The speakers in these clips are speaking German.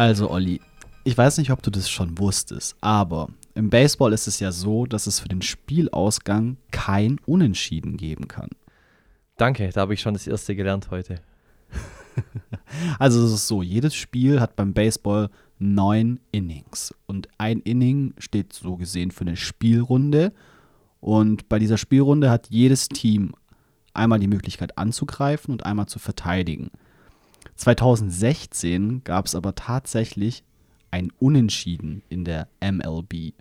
Also, Olli, ich weiß nicht, ob du das schon wusstest, aber im Baseball ist es ja so, dass es für den Spielausgang kein Unentschieden geben kann. Danke, da habe ich schon das erste gelernt heute. also es ist so, jedes Spiel hat beim Baseball neun Innings. Und ein Inning steht so gesehen für eine Spielrunde. Und bei dieser Spielrunde hat jedes Team einmal die Möglichkeit anzugreifen und einmal zu verteidigen. 2016 gab es aber tatsächlich ein Unentschieden in der MLB.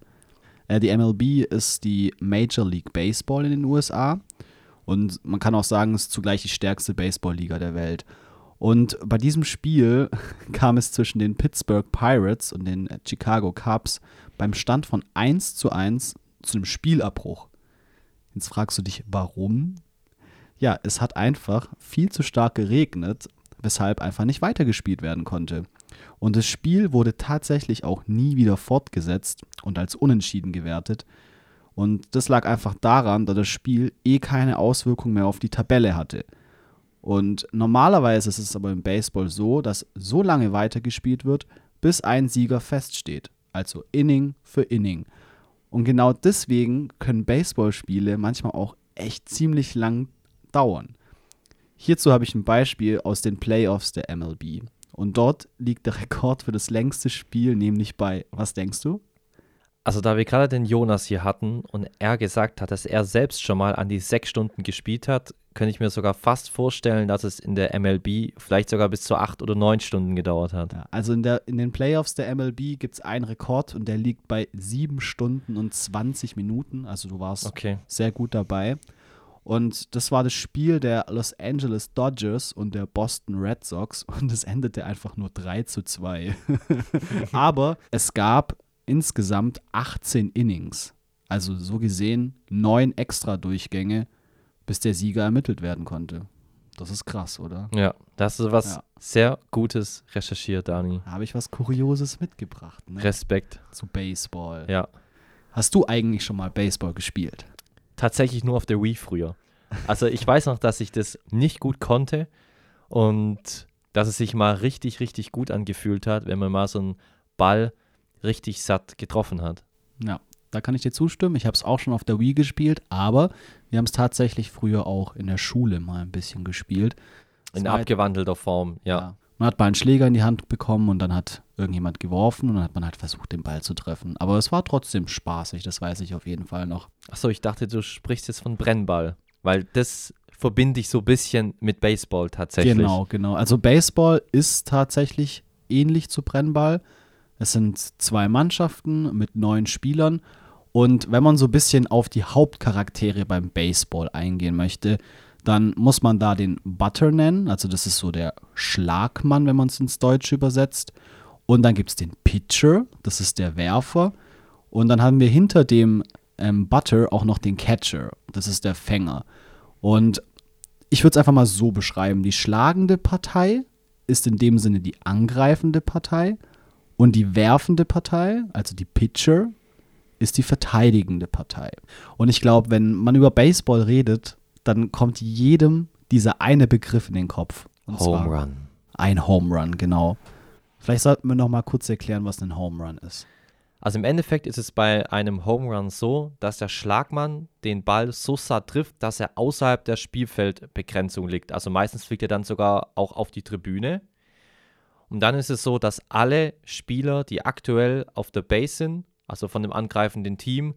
Äh, die MLB ist die Major League Baseball in den USA und man kann auch sagen, es ist zugleich die stärkste Baseballliga der Welt. Und bei diesem Spiel kam es zwischen den Pittsburgh Pirates und den Chicago Cubs beim Stand von 1 zu 1 zu einem Spielabbruch. Jetzt fragst du dich, warum? Ja, es hat einfach viel zu stark geregnet, weshalb einfach nicht weitergespielt werden konnte. Und das Spiel wurde tatsächlich auch nie wieder fortgesetzt und als unentschieden gewertet. Und das lag einfach daran, da das Spiel eh keine Auswirkung mehr auf die Tabelle hatte. Und normalerweise ist es aber im Baseball so, dass so lange weitergespielt wird, bis ein Sieger feststeht. Also Inning für Inning. Und genau deswegen können Baseballspiele manchmal auch echt ziemlich lang dauern. Hierzu habe ich ein Beispiel aus den Playoffs der MLB. Und dort liegt der Rekord für das längste Spiel nämlich bei, was denkst du? Also da wir gerade den Jonas hier hatten und er gesagt hat, dass er selbst schon mal an die sechs Stunden gespielt hat, könnte ich mir sogar fast vorstellen, dass es in der MLB vielleicht sogar bis zu acht oder neun Stunden gedauert hat. Ja, also in, der, in den Playoffs der MLB gibt es einen Rekord und der liegt bei sieben Stunden und 20 Minuten. Also du warst okay. sehr gut dabei. Und das war das Spiel der Los Angeles Dodgers und der Boston Red Sox und es endete einfach nur 3 zu 2. Aber es gab insgesamt 18 Innings. Also so gesehen neun Extra-Durchgänge, bis der Sieger ermittelt werden konnte. Das ist krass, oder? Ja, da hast du was ja. sehr Gutes recherchiert, Dani. Da habe ich was Kurioses mitgebracht. Ne? Respekt. Zu Baseball. Ja. Hast du eigentlich schon mal Baseball gespielt? Tatsächlich nur auf der Wii früher. Also ich weiß noch, dass ich das nicht gut konnte und dass es sich mal richtig, richtig gut angefühlt hat, wenn man mal so einen Ball richtig satt getroffen hat. Ja, da kann ich dir zustimmen. Ich habe es auch schon auf der Wii gespielt, aber wir haben es tatsächlich früher auch in der Schule mal ein bisschen gespielt. in abgewandelter Form, ja. ja. Man hat mal einen Schläger in die Hand bekommen und dann hat irgendjemand geworfen und dann hat man halt versucht, den Ball zu treffen. Aber es war trotzdem spaßig, das weiß ich auf jeden Fall noch. Achso, ich dachte, du sprichst jetzt von Brennball, weil das verbinde ich so ein bisschen mit Baseball tatsächlich. Genau, genau. Also Baseball ist tatsächlich ähnlich zu Brennball. Es sind zwei Mannschaften mit neun Spielern. Und wenn man so ein bisschen auf die Hauptcharaktere beim Baseball eingehen möchte, dann muss man da den Butter nennen, also das ist so der Schlagmann, wenn man es ins Deutsche übersetzt. Und dann gibt es den Pitcher, das ist der Werfer. Und dann haben wir hinter dem ähm, Butter auch noch den Catcher, das ist der Fänger. Und ich würde es einfach mal so beschreiben: Die schlagende Partei ist in dem Sinne die angreifende Partei und die werfende Partei, also die Pitcher, ist die verteidigende Partei. Und ich glaube, wenn man über Baseball redet, dann kommt jedem dieser eine Begriff in den Kopf. Home Run. Ein Home Run, genau. Vielleicht sollten wir noch mal kurz erklären, was ein Home Run ist. Also im Endeffekt ist es bei einem Home Run so, dass der Schlagmann den Ball so satt trifft, dass er außerhalb der Spielfeldbegrenzung liegt. Also meistens fliegt er dann sogar auch auf die Tribüne. Und dann ist es so, dass alle Spieler, die aktuell auf der Base sind, also von dem angreifenden Team,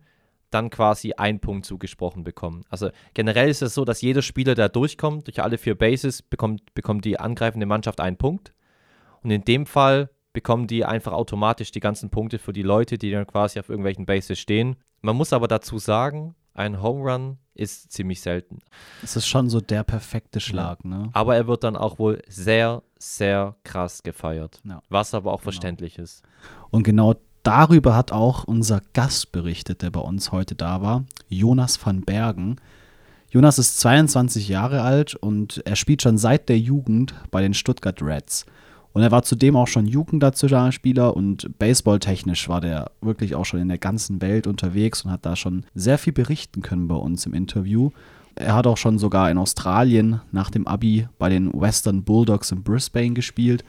dann quasi einen Punkt zugesprochen bekommen. Also generell ist es so, dass jeder Spieler, der durchkommt, durch alle vier Bases, bekommt, bekommt die angreifende Mannschaft einen Punkt. Und in dem Fall bekommen die einfach automatisch die ganzen Punkte für die Leute, die dann quasi auf irgendwelchen Bases stehen. Man muss aber dazu sagen, ein Home Run ist ziemlich selten. Es ist schon so der perfekte Schlag, ja. ne? Aber er wird dann auch wohl sehr, sehr krass gefeiert. Ja. Was aber auch genau. verständlich ist. Und genau darüber hat auch unser Gast berichtet, der bei uns heute da war, Jonas van Bergen. Jonas ist 22 Jahre alt und er spielt schon seit der Jugend bei den Stuttgart Reds. Und er war zudem auch schon Jugendnationalspieler und baseballtechnisch war der wirklich auch schon in der ganzen Welt unterwegs und hat da schon sehr viel berichten können bei uns im Interview. Er hat auch schon sogar in Australien nach dem Abi bei den Western Bulldogs in Brisbane gespielt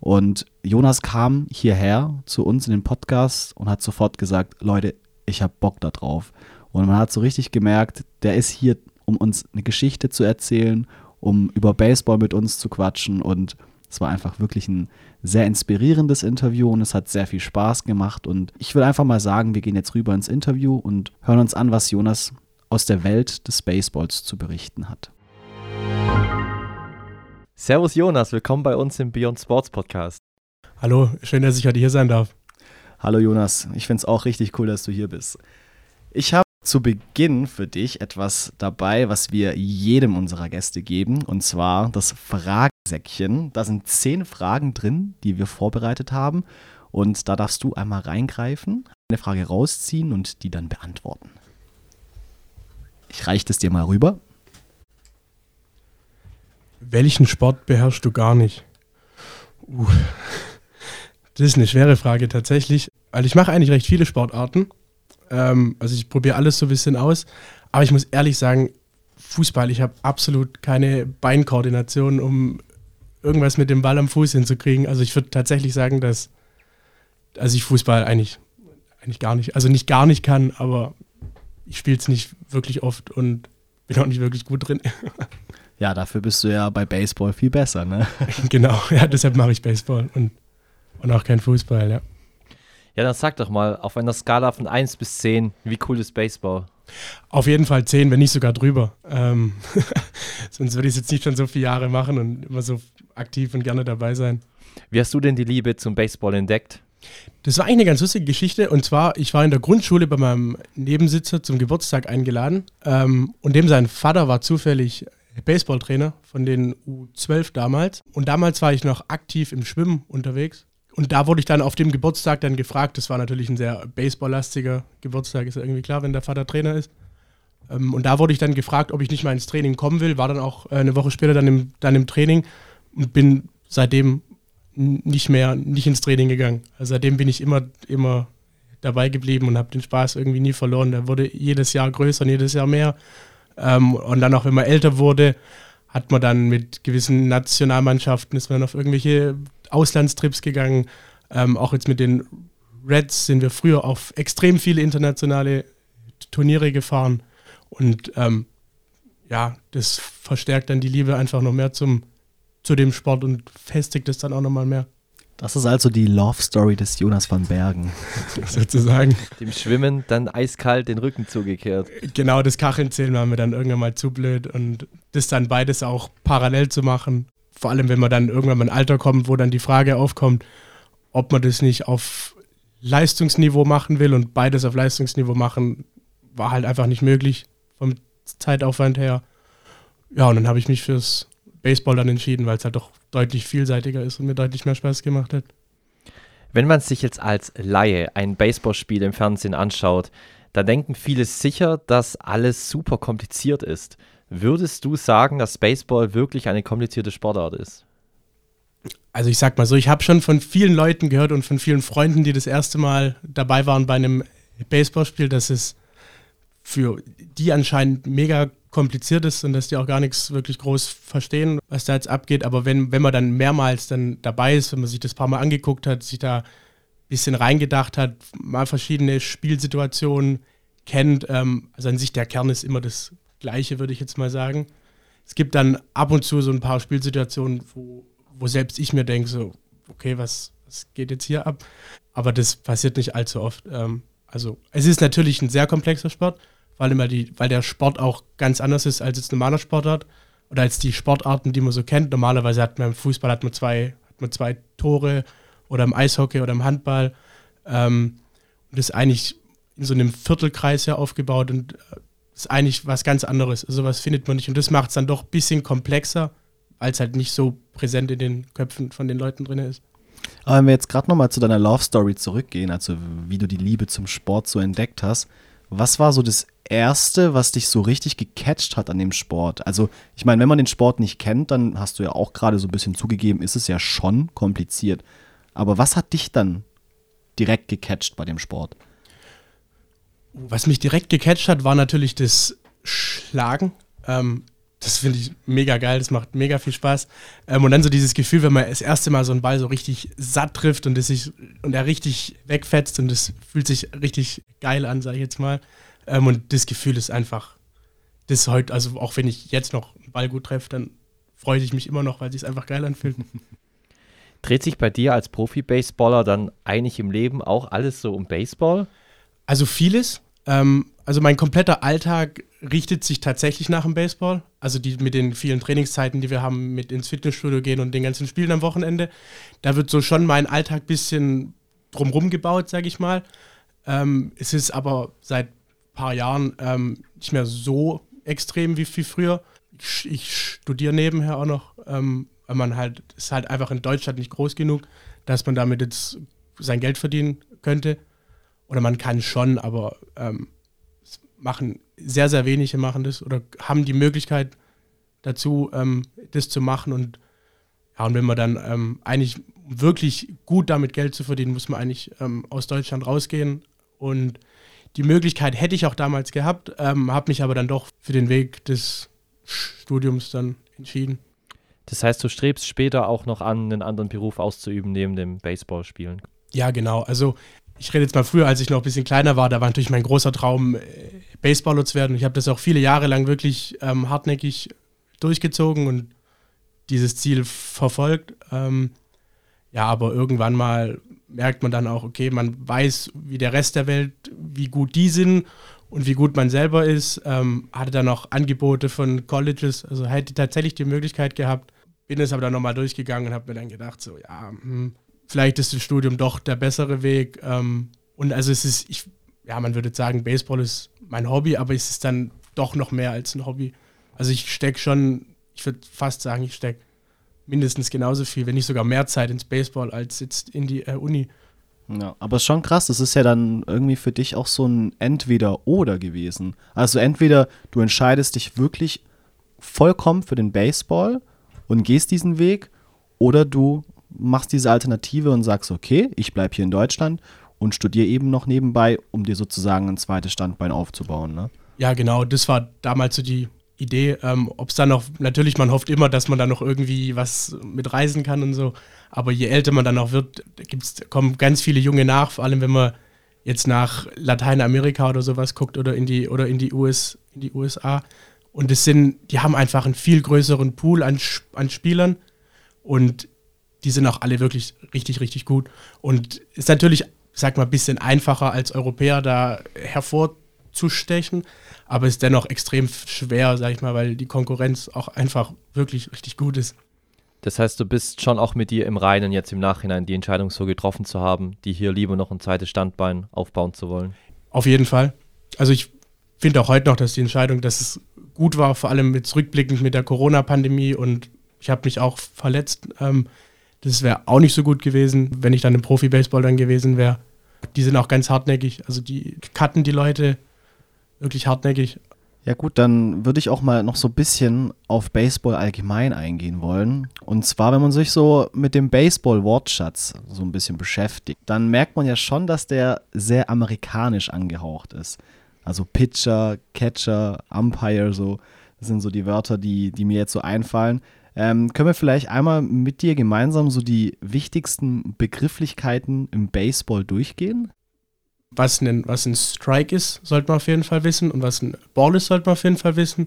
Und Jonas kam hierher zu uns in den Podcast und hat sofort gesagt, Leute, ich habe Bock da drauf. Und man hat so richtig gemerkt, der ist hier, um uns eine Geschichte zu erzählen, um über Baseball mit uns zu quatschen. Und es war einfach wirklich ein sehr inspirierendes Interview und es hat sehr viel Spaß gemacht. Und ich will einfach mal sagen, wir gehen jetzt rüber ins Interview und hören uns an, was Jonas aus der Welt des Baseballs zu berichten hat. Servus Jonas, willkommen bei uns im Beyond Sports Podcast. Hallo, schön, dass ich heute hier sein darf. Hallo Jonas, ich finde es auch richtig cool, dass du hier bist. Ich habe zu Beginn für dich etwas dabei, was wir jedem unserer Gäste geben, und zwar das Fragensäckchen. Da sind zehn Fragen drin, die wir vorbereitet haben, und da darfst du einmal reingreifen, eine Frage rausziehen und die dann beantworten. Ich reiche das dir mal rüber. Welchen Sport beherrschst du gar nicht? Uh, das ist eine schwere Frage tatsächlich, weil ich mache eigentlich recht viele Sportarten. Ähm, also ich probiere alles so ein bisschen aus. Aber ich muss ehrlich sagen, Fußball, ich habe absolut keine Beinkoordination, um irgendwas mit dem Ball am Fuß hinzukriegen. Also ich würde tatsächlich sagen, dass also ich Fußball eigentlich, eigentlich gar nicht, also nicht gar nicht kann, aber ich spiele es nicht wirklich oft und bin auch nicht wirklich gut drin. Ja, dafür bist du ja bei Baseball viel besser, ne? genau, ja, deshalb mache ich Baseball und, und auch kein Fußball, ja. Ja, dann sag doch mal, auf einer Skala von 1 bis 10, wie cool ist Baseball? Auf jeden Fall 10, wenn nicht sogar drüber. Ähm, sonst würde ich es jetzt nicht schon so viele Jahre machen und immer so aktiv und gerne dabei sein. Wie hast du denn die Liebe zum Baseball entdeckt? Das war eigentlich eine ganz lustige Geschichte. Und zwar, ich war in der Grundschule bei meinem Nebensitzer zum Geburtstag eingeladen. Ähm, und dem sein Vater war zufällig Baseballtrainer von den U12 damals. Und damals war ich noch aktiv im Schwimmen unterwegs. Und da wurde ich dann auf dem Geburtstag dann gefragt. Das war natürlich ein sehr baseballlastiger Geburtstag, ist ja irgendwie klar, wenn der Vater Trainer ist. Ähm, und da wurde ich dann gefragt, ob ich nicht mal ins Training kommen will. War dann auch äh, eine Woche später dann im, dann im Training und bin seitdem nicht mehr, nicht ins Training gegangen. Also seitdem bin ich immer, immer dabei geblieben und habe den Spaß irgendwie nie verloren. Der wurde jedes Jahr größer und jedes Jahr mehr. Ähm, und dann auch, wenn man älter wurde, hat man dann mit gewissen Nationalmannschaften, ist man auf irgendwelche Auslandstrips gegangen. Ähm, auch jetzt mit den Reds sind wir früher auf extrem viele internationale Turniere gefahren. Und ähm, ja, das verstärkt dann die Liebe einfach noch mehr zum, zu dem Sport und festigt es dann auch nochmal mehr. Das ist also die Love Story des Jonas van Bergen. Sozusagen. Dem Schwimmen dann eiskalt den Rücken zugekehrt. Genau, das Kacheln zählen war mir dann irgendwann mal zu blöd und das dann beides auch parallel zu machen. Vor allem, wenn man dann irgendwann mal ein Alter kommt, wo dann die Frage aufkommt, ob man das nicht auf Leistungsniveau machen will und beides auf Leistungsniveau machen, war halt einfach nicht möglich vom Zeitaufwand her. Ja, und dann habe ich mich fürs Baseball dann entschieden, weil es halt doch deutlich vielseitiger ist und mir deutlich mehr Spaß gemacht hat. Wenn man sich jetzt als Laie ein Baseballspiel im Fernsehen anschaut, da denken viele sicher, dass alles super kompliziert ist. Würdest du sagen, dass Baseball wirklich eine komplizierte Sportart ist? Also ich sag mal so, ich habe schon von vielen Leuten gehört und von vielen Freunden, die das erste Mal dabei waren bei einem Baseballspiel, dass es für die anscheinend mega kompliziert ist und dass die auch gar nichts wirklich groß verstehen, was da jetzt abgeht. Aber wenn, wenn man dann mehrmals dann dabei ist, wenn man sich das paar Mal angeguckt hat, sich da ein bisschen reingedacht hat, mal verschiedene Spielsituationen kennt, ähm, also an sich der Kern ist immer das Gleiche, würde ich jetzt mal sagen. Es gibt dann ab und zu so ein paar Spielsituationen, wo, wo selbst ich mir denke, so, okay, was, was geht jetzt hier ab? Aber das passiert nicht allzu oft. Ähm, also es ist natürlich ein sehr komplexer Sport, vor allem weil, die, weil der Sport auch ganz anders ist als jetzt normaler Sportart oder als die Sportarten, die man so kennt. Normalerweise hat man im Fußball hat man zwei, hat man zwei Tore oder im Eishockey oder im Handball. Ähm, und das ist eigentlich in so einem Viertelkreis ja aufgebaut und äh, ist eigentlich was ganz anderes. Also was findet man nicht. Und das macht es dann doch ein bisschen komplexer, weil es halt nicht so präsent in den Köpfen von den Leuten drin ist. Aber wenn wir jetzt gerade nochmal zu deiner Love Story zurückgehen, also wie du die Liebe zum Sport so entdeckt hast, was war so das Erste, was dich so richtig gecatcht hat an dem Sport? Also, ich meine, wenn man den Sport nicht kennt, dann hast du ja auch gerade so ein bisschen zugegeben, ist es ja schon kompliziert. Aber was hat dich dann direkt gecatcht bei dem Sport? Was mich direkt gecatcht hat, war natürlich das Schlagen. Ähm, Das finde ich mega geil, das macht mega viel Spaß. Ähm, und dann so dieses Gefühl, wenn man das erste Mal so einen Ball so richtig satt trifft und, das sich, und er richtig wegfetzt und das fühlt sich richtig geil an, sage ich jetzt mal. Ähm, und das Gefühl ist einfach, das heute, also auch wenn ich jetzt noch einen Ball gut treffe, dann freue ich mich immer noch, weil es einfach geil anfühlt. Dreht sich bei dir als Profi-Baseballer dann eigentlich im Leben auch alles so um Baseball? Also vieles. Ähm, also mein kompletter Alltag richtet sich tatsächlich nach dem Baseball. Also die mit den vielen Trainingszeiten, die wir haben, mit ins Fitnessstudio gehen und den ganzen Spielen am Wochenende. Da wird so schon mein Alltag ein bisschen drumrum gebaut, sage ich mal. Ähm, es ist aber seit ein paar Jahren ähm, nicht mehr so extrem wie, wie früher. Ich, ich studiere nebenher auch noch, ähm, weil man halt, ist halt einfach in Deutschland nicht groß genug, dass man damit jetzt sein Geld verdienen könnte. Oder man kann schon, aber ähm, machen sehr, sehr wenige machen das oder haben die Möglichkeit dazu, ähm, das zu machen. Und ja, und wenn man dann ähm, eigentlich wirklich gut damit Geld zu verdienen, muss man eigentlich ähm, aus Deutschland rausgehen. Und die Möglichkeit hätte ich auch damals gehabt, ähm, habe mich aber dann doch für den Weg des Studiums dann entschieden. Das heißt, du strebst später auch noch an, einen anderen Beruf auszuüben neben dem Baseballspielen? Ja, genau. Also ich rede jetzt mal früher, als ich noch ein bisschen kleiner war, da war natürlich mein großer Traum, äh, Baseballer zu werden. Ich habe das auch viele Jahre lang wirklich ähm, hartnäckig durchgezogen und dieses Ziel verfolgt. Ähm, ja, aber irgendwann mal merkt man dann auch, okay, man weiß, wie der Rest der Welt, wie gut die sind und wie gut man selber ist. Ähm, hatte dann auch Angebote von Colleges, also hätte tatsächlich die Möglichkeit gehabt. Bin es aber dann nochmal durchgegangen und habe mir dann gedacht, so, ja, hm, vielleicht ist das Studium doch der bessere Weg. Ähm, und also es ist, ich, ja, man würde sagen, Baseball ist mein Hobby, aber es ist dann doch noch mehr als ein Hobby. Also ich stecke schon, ich würde fast sagen, ich stecke mindestens genauso viel, wenn nicht sogar mehr Zeit ins Baseball als jetzt in die äh, Uni. Ja, aber ist schon krass, das ist ja dann irgendwie für dich auch so ein Entweder-Oder gewesen. Also entweder du entscheidest dich wirklich vollkommen für den Baseball und gehst diesen Weg, oder du machst diese Alternative und sagst, okay, ich bleibe hier in Deutschland und studiere eben noch nebenbei, um dir sozusagen ein zweites Standbein aufzubauen. Ne? Ja, genau, das war damals so die Idee. Ähm, Ob es dann noch, natürlich, man hofft immer, dass man da noch irgendwie was mit reisen kann und so. Aber je älter man dann auch wird, gibt's, kommen ganz viele Junge nach, vor allem wenn man jetzt nach Lateinamerika oder sowas guckt oder in die, oder in die, US, in die USA. Und es sind, die haben einfach einen viel größeren Pool an, an Spielern. Und die sind auch alle wirklich richtig, richtig gut. Und ist natürlich, sag mal, ein bisschen einfacher als Europäer da hervorzustechen, aber ist dennoch extrem schwer, sag ich mal, weil die Konkurrenz auch einfach wirklich richtig gut ist. Das heißt, du bist schon auch mit dir im Reinen jetzt im Nachhinein die Entscheidung so getroffen zu haben, die hier lieber noch ein zweites Standbein aufbauen zu wollen. Auf jeden Fall. Also ich finde auch heute noch, dass die Entscheidung, dass es gut war, vor allem mit zurückblickend mit der Corona-Pandemie und ich habe mich auch verletzt. Ähm, das wäre auch nicht so gut gewesen, wenn ich dann im Profi-Baseball dann gewesen wäre. Die sind auch ganz hartnäckig. Also die cutten die Leute wirklich hartnäckig. Ja gut, dann würde ich auch mal noch so ein bisschen auf Baseball allgemein eingehen wollen. Und zwar, wenn man sich so mit dem Baseball-Wortschatz so ein bisschen beschäftigt, dann merkt man ja schon, dass der sehr amerikanisch angehaucht ist. Also Pitcher, Catcher, Umpire, so, das sind so die Wörter, die, die mir jetzt so einfallen. Ähm, können wir vielleicht einmal mit dir gemeinsam so die wichtigsten Begrifflichkeiten im Baseball durchgehen? Was ein, was ein Strike ist, sollte man auf jeden Fall wissen. Und was ein Ball ist, sollte man auf jeden Fall wissen.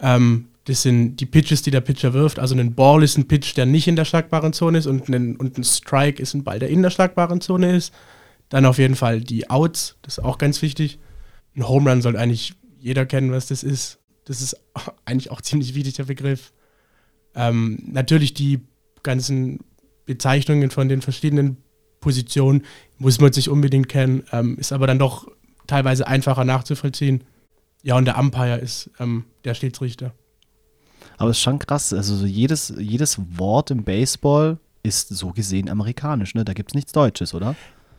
Ähm, das sind die Pitches, die der Pitcher wirft. Also ein Ball ist ein Pitch, der nicht in der schlagbaren Zone ist. Und ein, und ein Strike ist ein Ball, der in der schlagbaren Zone ist. Dann auf jeden Fall die Outs, das ist auch ganz wichtig. Ein Home Run sollte eigentlich jeder kennen, was das ist. Das ist eigentlich auch ziemlich wichtig, der Begriff. Ähm, natürlich die ganzen Bezeichnungen von den verschiedenen Positionen muss man sich unbedingt kennen, ähm, ist aber dann doch teilweise einfacher nachzuvollziehen. Ja, und der Umpire ist ähm, der Schiedsrichter. Aber es ist schon krass, also so jedes, jedes Wort im Baseball ist so gesehen amerikanisch, ne? Da gibt es nichts Deutsches, oder?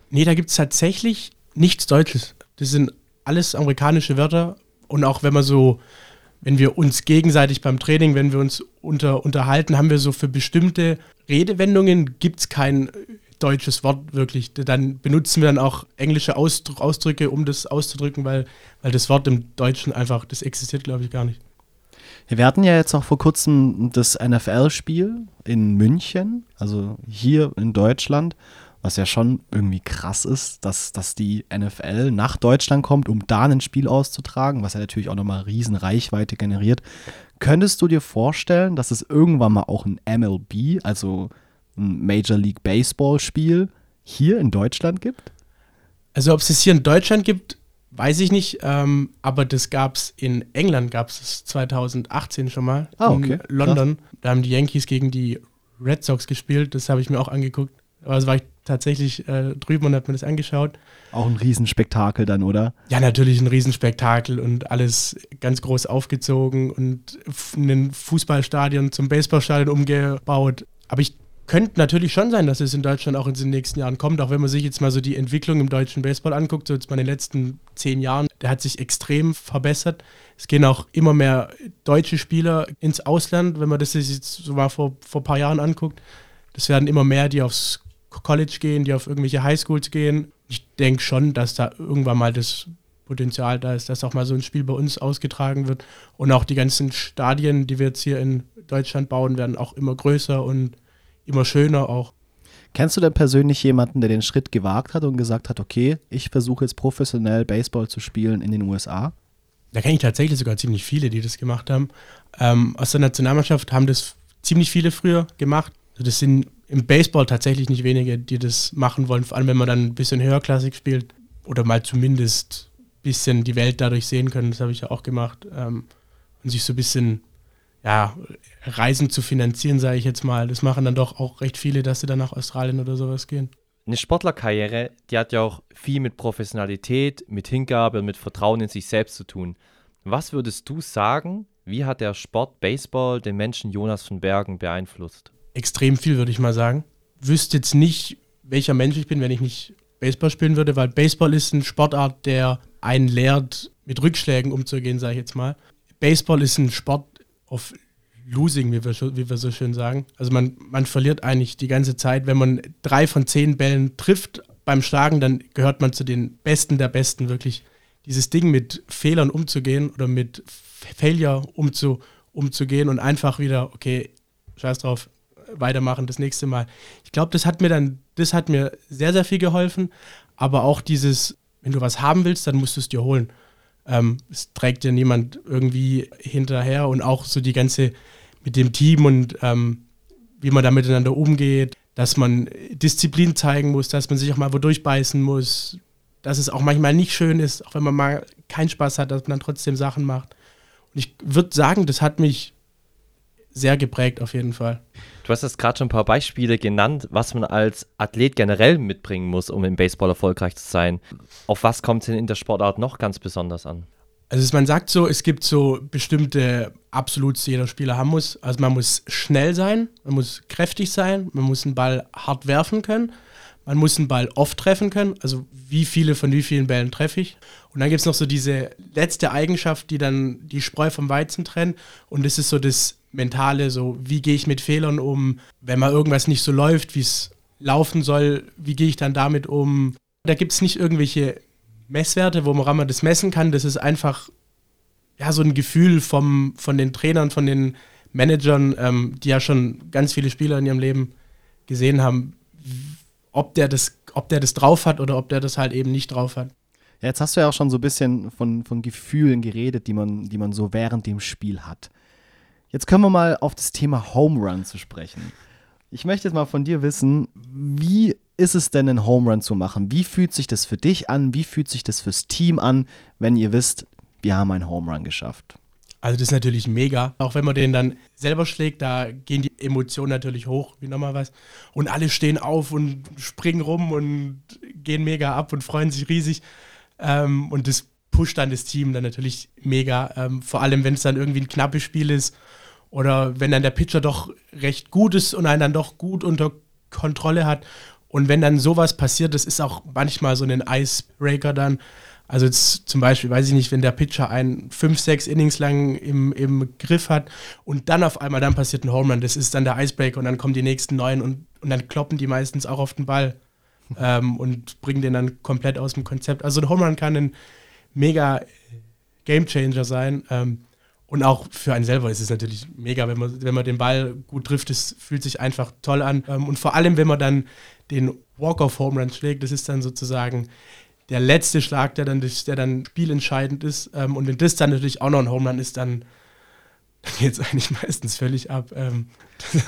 Nee, da gibt es tatsächlich nichts Deutsches. Das sind alles amerikanische Wörter. Und auch wenn man so wenn wir uns gegenseitig beim Training, wenn wir uns unter, unterhalten, haben wir so für bestimmte Redewendungen gibt es kein deutsches Wort wirklich. Dann benutzen wir dann auch englische Ausdrücke, um das auszudrücken, weil, weil das Wort im Deutschen einfach, das existiert, glaube ich, gar nicht. Wir hatten ja jetzt auch vor kurzem das NFL-Spiel in München, also hier in Deutschland, was ja schon irgendwie krass ist, dass, dass die NFL nach Deutschland kommt, um da ein Spiel auszutragen, was ja natürlich auch nochmal riesen Reichweite generiert. Könntest du dir vorstellen, dass es irgendwann mal auch ein MLB, also ein Major League Baseball-Spiel, hier in Deutschland gibt? Also ob es es hier in Deutschland gibt, Weiß ich nicht, ähm, aber das gab es in England, gab es 2018 schon mal. Ah, okay. In London. Krass. Da haben die Yankees gegen die Red Sox gespielt. Das habe ich mir auch angeguckt. Also war ich tatsächlich äh, drüben und habe mir das angeschaut. Auch ein Riesenspektakel dann, oder? Ja, natürlich ein Riesenspektakel und alles ganz groß aufgezogen und ein Fußballstadion zum Baseballstadion umgebaut. Aber ich könnte natürlich schon sein, dass es in Deutschland auch in den nächsten Jahren kommt, auch wenn man sich jetzt mal so die Entwicklung im deutschen Baseball anguckt, so jetzt mal in den letzten zehn Jahren, der hat sich extrem verbessert. Es gehen auch immer mehr deutsche Spieler ins Ausland, wenn man das jetzt so mal vor, vor ein paar Jahren anguckt. Das werden immer mehr, die aufs College gehen, die auf irgendwelche Highschools gehen. Ich denke schon, dass da irgendwann mal das Potenzial da ist, dass auch mal so ein Spiel bei uns ausgetragen wird. Und auch die ganzen Stadien, die wir jetzt hier in Deutschland bauen, werden auch immer größer und immer schöner auch. Kennst du denn persönlich jemanden, der den Schritt gewagt hat und gesagt hat, okay, ich versuche jetzt professionell Baseball zu spielen in den USA? Da kenne ich tatsächlich sogar ziemlich viele, die das gemacht haben. Ähm, aus der Nationalmannschaft haben das ziemlich viele früher gemacht. Also das sind im Baseball tatsächlich nicht wenige, die das machen wollen, vor allem wenn man dann ein bisschen höherklassig spielt oder mal zumindest ein bisschen die Welt dadurch sehen können. Das habe ich ja auch gemacht. Ähm, und sich so ein bisschen ja, Reisen zu finanzieren, sage ich jetzt mal. Das machen dann doch auch recht viele, dass sie dann nach Australien oder sowas gehen. Eine Sportlerkarriere, die hat ja auch viel mit Professionalität, mit Hingabe und mit Vertrauen in sich selbst zu tun. Was würdest du sagen, wie hat der Sport Baseball den Menschen Jonas von Bergen beeinflusst? Extrem viel, würde ich mal sagen. Wüsste jetzt nicht, welcher Mensch ich bin, wenn ich nicht Baseball spielen würde, weil Baseball ist ein Sportart, der einen lehrt, mit Rückschlägen umzugehen, sage ich jetzt mal. Baseball ist ein Sport, auf Losing, wie wir, wie wir so schön sagen. Also man, man verliert eigentlich die ganze Zeit. Wenn man drei von zehn Bällen trifft beim Schlagen, dann gehört man zu den Besten der Besten wirklich. Dieses Ding mit Fehlern umzugehen oder mit Failure umzu, umzugehen und einfach wieder, okay, scheiß drauf, weitermachen das nächste Mal. Ich glaube, das hat mir dann, das hat mir sehr, sehr viel geholfen. Aber auch dieses, wenn du was haben willst, dann musst du es dir holen. Ähm, es trägt ja niemand irgendwie hinterher und auch so die ganze mit dem Team und ähm, wie man da miteinander umgeht, dass man Disziplin zeigen muss, dass man sich auch mal wo durchbeißen muss, dass es auch manchmal nicht schön ist, auch wenn man mal keinen Spaß hat, dass man dann trotzdem Sachen macht. Und ich würde sagen, das hat mich sehr geprägt auf jeden Fall. Du hast jetzt gerade schon ein paar Beispiele genannt, was man als Athlet generell mitbringen muss, um im Baseball erfolgreich zu sein. Auf was kommt es denn in der Sportart noch ganz besonders an? Also man sagt so, es gibt so bestimmte Absoluts, die jeder Spieler haben muss. Also man muss schnell sein, man muss kräftig sein, man muss einen Ball hart werfen können, man muss einen Ball oft treffen können. Also wie viele von wie vielen Bällen treffe ich? Und dann gibt es noch so diese letzte Eigenschaft, die dann die Spreu vom Weizen trennt. Und das ist so das Mentale, so wie gehe ich mit Fehlern um, wenn mal irgendwas nicht so läuft, wie es laufen soll, wie gehe ich dann damit um. Da gibt es nicht irgendwelche Messwerte, woran man das messen kann. Das ist einfach ja, so ein Gefühl vom, von den Trainern, von den Managern, ähm, die ja schon ganz viele Spieler in ihrem Leben gesehen haben, ob der das, ob der das drauf hat oder ob der das halt eben nicht drauf hat. Jetzt hast du ja auch schon so ein bisschen von, von Gefühlen geredet, die man, die man so während dem Spiel hat. Jetzt können wir mal auf das Thema Home Run zu sprechen. Ich möchte jetzt mal von dir wissen, wie ist es denn, einen Home Run zu machen? Wie fühlt sich das für dich an? Wie fühlt sich das fürs Team an, wenn ihr wisst, wir haben einen Home Run geschafft? Also das ist natürlich mega. Auch wenn man den dann selber schlägt, da gehen die Emotionen natürlich hoch, wie nochmal was. Und alle stehen auf und springen rum und gehen mega ab und freuen sich riesig. Ähm, und das pusht dann das Team dann natürlich mega. Ähm, vor allem, wenn es dann irgendwie ein knappes Spiel ist oder wenn dann der Pitcher doch recht gut ist und einen dann doch gut unter Kontrolle hat. Und wenn dann sowas passiert, das ist auch manchmal so ein Icebreaker dann. Also jetzt zum Beispiel, weiß ich nicht, wenn der Pitcher einen 5, 6 Innings lang im, im Griff hat und dann auf einmal dann passiert ein Home Run, das ist dann der Icebreaker und dann kommen die nächsten neun und, und dann kloppen die meistens auch auf den Ball ähm, und bringen den dann komplett aus dem Konzept. Also ein Home Run kann ein mega Gamechanger sein. Ähm, Und auch für einen selber ist es natürlich mega, wenn man, wenn man den Ball gut trifft. Es fühlt sich einfach toll an. Ähm, und vor allem, wenn man dann den Walk-off-Home Run schlägt, das ist dann sozusagen der letzte Schlag, der dann, der dann spielentscheidend ist. Ähm, und wenn das dann natürlich auch noch ein Home Run ist, dann, dann geht es eigentlich meistens völlig ab. Ähm.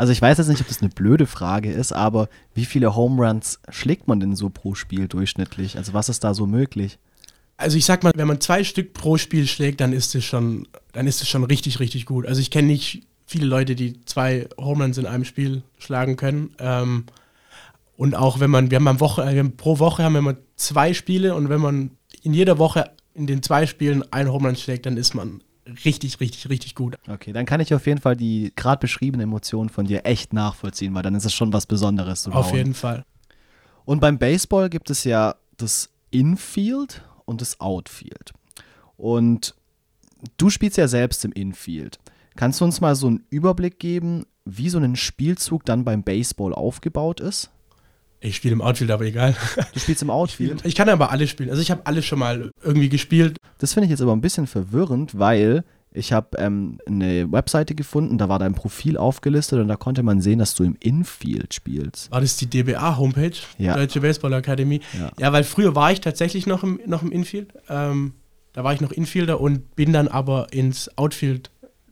Also ich weiß jetzt nicht, ob das eine blöde Frage ist, aber wie viele Home Runs schlägt man denn so pro Spiel durchschnittlich? Also was ist da so möglich? Also ich sag mal, wenn man zwei Stück pro Spiel schlägt, dann ist es schon, dann ist es schon richtig, richtig gut. Also ich kenne nicht viele Leute, die zwei Home Runs in einem Spiel schlagen können. Ähm, und auch wenn man, wir haben am Woche, haben pro Woche haben wir immer zwei Spiele und wenn man in jeder Woche in den zwei Spielen ein Home Run schlägt, dann ist man richtig, richtig, richtig gut. Okay, dann kann ich auf jeden Fall die gerade beschriebene Emotion von dir echt nachvollziehen, weil dann ist es schon was Besonderes zu Auf jeden Fall. Und beim Baseball gibt es ja das Infield und das Outfield. Und du spielst ja selbst im Infield. Kannst du uns mal so einen Überblick geben, wie so ein Spielzug dann beim Baseball aufgebaut ist? Ich spiele im Outfield, aber egal. Du spielst im Outfield? Ich kann aber alle spielen. Also ich habe alle schon mal irgendwie gespielt. Das finde ich jetzt aber ein bisschen verwirrend, weil ich habe ähm, eine Webseite gefunden, da war dein Profil aufgelistet und da konnte man sehen, dass du im Infield spielst. War das die DBA-Homepage? Ja. Deutsche Baseball Akademie. Ja. ja. weil früher war ich tatsächlich noch im, noch im Infield. Ähm, da war ich noch Infielder und bin dann aber ins Outfield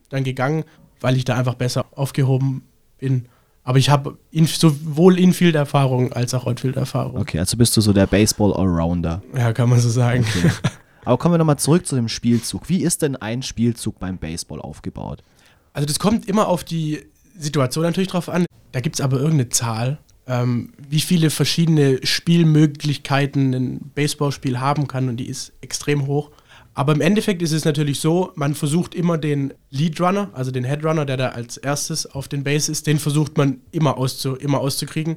dann gegangen, weil ich da einfach besser aufgehoben bin. Aber ich habe in, sowohl Infield-Erfahrung als auch Outfield-Erfahrung. Okay, also bist du so der Baseball-Allrounder. Ja, kann man so sagen. Okay. Aber kommen wir nochmal zurück zu dem Spielzug. Wie ist denn ein Spielzug beim Baseball aufgebaut? Also das kommt immer auf die Situation natürlich drauf an. Da gibt es aber irgendeine Zahl, ähm, wie viele verschiedene Spielmöglichkeiten ein Baseballspiel haben kann und die ist extrem hoch. Aber im Endeffekt ist es natürlich so, man versucht immer den Lead Runner, also den Head Runner, der da als erstes auf den Base ist, den versucht man immer, auszu immer auszukriegen,